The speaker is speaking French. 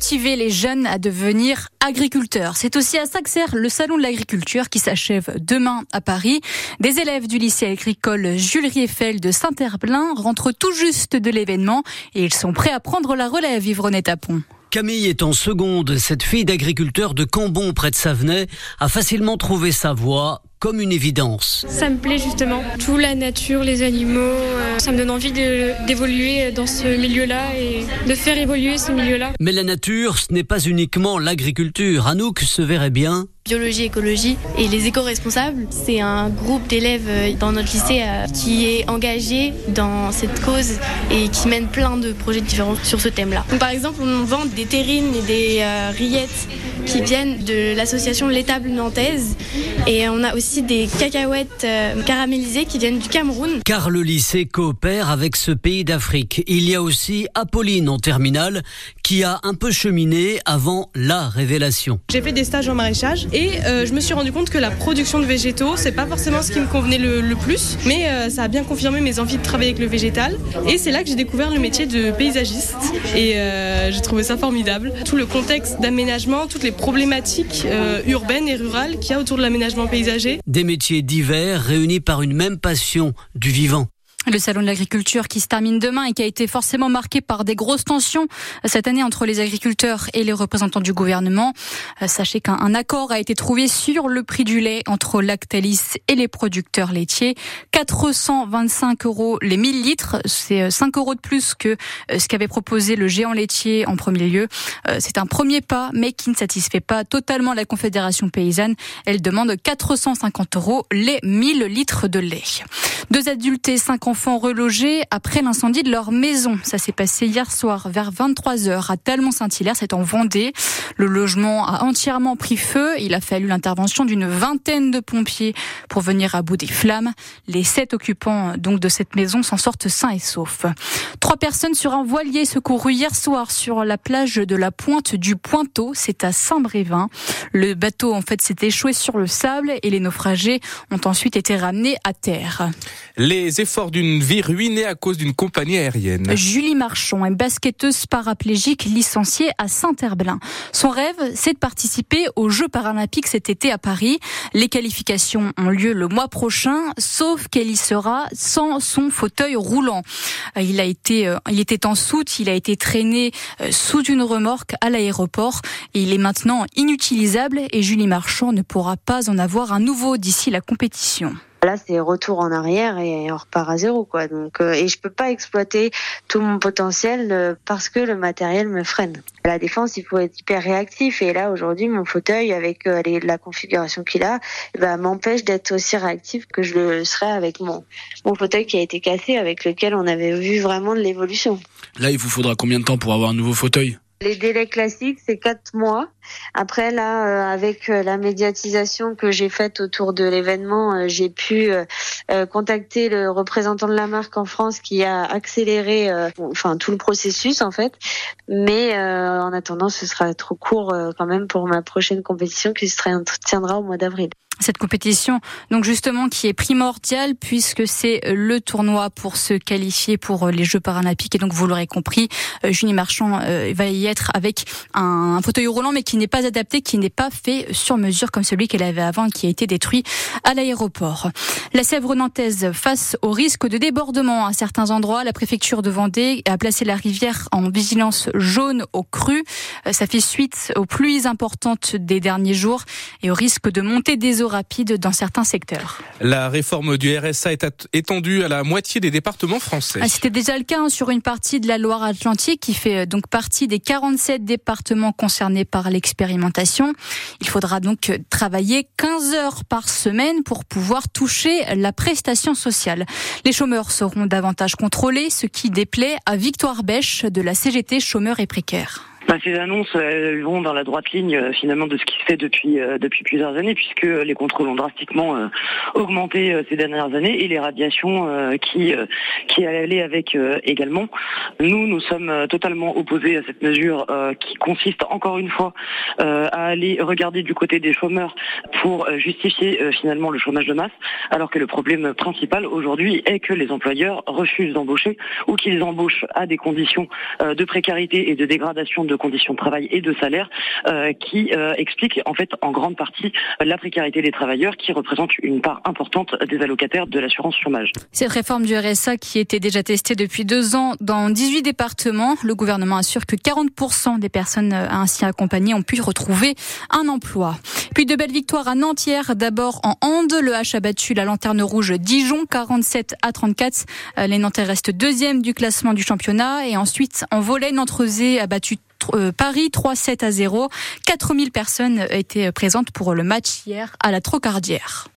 motiver les jeunes à devenir agriculteurs. C'est aussi à ça que le salon de l'agriculture qui s'achève demain à Paris. Des élèves du lycée agricole Jules Rieffel de Saint-Herblain rentrent tout juste de l'événement et ils sont prêts à prendre la relève, Yvonne Tapon. Camille est en seconde. Cette fille d'agriculteur de Cambon près de Savenay a facilement trouvé sa voie comme une évidence. Ça me plaît justement. Tout la nature, les animaux, euh, ça me donne envie d'évoluer dans ce milieu-là et de faire évoluer ce milieu-là. Mais la nature, ce n'est pas uniquement l'agriculture. Anouk se verrait bien biologie, écologie et les éco-responsables. C'est un groupe d'élèves euh, dans notre lycée euh, qui est engagé dans cette cause et qui mène plein de projets différents sur ce thème-là. Par exemple, on vend des terrines et des rillettes qui viennent de l'association L'étable nantaise et on a aussi des cacahuètes euh, caramélisées qui viennent du Cameroun. Car le lycée coopère avec ce pays d'Afrique. Il y a aussi Apolline en terminale qui a un peu cheminé avant la révélation. J'ai fait des stages en maraîchage et euh, je me suis rendu compte que la production de végétaux, c'est pas forcément ce qui me convenait le, plus, mais euh, ça a bien confirmé mes envies de travailler avec le végétal. Et c'est là que j'ai découvert le métier de paysagiste et j'ai trouvé ça formidable. Tout le contexte d'aménagement, toutes les problématiques urbaines et rurales qu'il y a autour de l'aménagement paysager des métiers divers réunis par une même passion du vivant. Le salon de l'agriculture qui se termine demain et qui a été forcément marqué par des grosses tensions cette année entre les agriculteurs et les représentants du gouvernement. Euh, sachez qu'un accord a été trouvé sur le prix du lait entre Lactalis et les producteurs laitiers. 425 euros les 1000 litres, c'est 5 euh, euros de plus que euh, ce qu'avait proposé le géant laitier en premier lieu. C'est un premier pas, mais qui ne satisfait pas totalement la Confédération paysanne. Elle demande 450 euros les 1000 litres de lait. Deux adultes et cinq enfants relogés après l'incendie de leur maison. Ça s'est passé hier soir vers 23h à Talmont-Saint-Hilaire, c'est en Vendée. Le logement a entièrement pris feu. Il a fallu l'intervention d'une vingtaine de pompiers pour venir à bout des flammes. Les sept occupants donc de cette maison s'en sortent sains et saufs. Trois personnes sur un voilier secourues hier soir sur la plage de la Pointe du Pointeau. C'est à Saint-Brévin. Le bateau en fait s'est échoué sur le sable et les naufragés ont ensuite été ramenés à terre les efforts vie ruinée à cause d'une compagnie aérienne. Julie Marchand est basketteuse paraplégique licenciée à Saint-Herblain. Son rêve, c'est de participer aux Jeux paralympiques cet été à Paris. Les qualifications ont lieu le mois prochain, sauf qu'elle y sera sans son fauteuil roulant. Euh, il a été, euh, il était en soute, il a été traîné euh, sous une remorque à l'aéroport il est maintenant inutilisable et Julie Marchand ne pourra pas en avoir un nouveau d'ici la compétition. Là, c'est retour en arrière et on repart à zéro, quoi. Donc, euh, et je peux pas exploiter tout mon potentiel euh, parce que le matériel me freine. À la défense, il faut être hyper réactif. Et là, aujourd'hui, mon fauteuil, avec euh, la configuration qu'il a, ben, m'empêche d'être aussi réactif que je le serais avec mon, mon fauteuil qui a été cassé, avec lequel on avait vu vraiment de l'évolution. Là, il vous faudra combien de temps pour avoir un nouveau fauteuil? Les délais classiques, c'est quatre mois. Après, là, euh, avec euh, la médiatisation que j'ai faite autour de l'événement, euh, j'ai pu contacter le représentant de la marque en France qui a accéléré, enfin, tout le processus en fait. Mais en attendant, ce sera trop court quand même pour ma prochaine compétition qui se tiendra au mois d'avril cette compétition, donc justement qui est primordiale puisque c'est le tournoi pour se qualifier pour les Jeux paralympiques. Et donc vous l'aurez compris, Julie Marchand va y être avec un, fauteuil roulant, mais qui n'est pas adapté, qui n'est pas fait sur mesure comme celui qu'elle avait avant, qui a été détruit à l'aéroport. La Sèvre nantaise face au risque de débordement à certains endroits, la préfecture de Vendée a placé la rivière en vigilance jaune au cru. Euh, ça fait suite aux pluies importantes des derniers jours et au risque de montée des eaux rapide dans certains secteurs. La réforme du RSA est étendue à la moitié des départements français. Ah, c'était déjà le cas hein, sur une partie de la Loire-Atlantique qui fait euh, donc partie des 47 départements concernés par l'expérimentation. Il faudra donc travailler 15 heures par semaine pour pouvoir toucher la prestation sociale. Les chômeurs seront davantage contrôlés, ce qui déplaît à Victoire Bêche de la CGT Chômeurs et Précaires. Bah, ces annonces elles vont dans la droite ligne euh, finalement de ce qui se fait depuis euh, depuis plusieurs années puisque les contrôles ont drastiquement euh, augmenté ces dernières années et les radiations qui qui allaient avec également. Nous nous sommes totalement opposés à cette mesure qui consiste encore une fois à aller regarder du côté des chômeurs pour justifier finalement le chômage de masse alors que le problème principal aujourd'hui est que les employeurs refusent d'embaucher ou qu'ils embauchent à des conditions de précarité et de dégradation de conditions de travail et de salaire qui explique en fait en grande partie la précarité des travailleurs qui représente une part importante des allocataires de l'assurance chômage. Cette réforme du RSA qui était déjà testée depuis deux ans dans 18 départements, le gouvernement assure que 40% des personnes ainsi accompagnées ont pu retrouver un emploi. Puis de belles victoires à Nantière. D'abord en hand, le H a battu la lanterne rouge Dijon 47 à 34. Euh, les Nantais restent deuxième du classement du championnat. Et ensuite en volet, Nantrezé a battu euh, Paris 3-7 à 0. 4000 personnes étaient présentes pour le match hier à la Trocardière.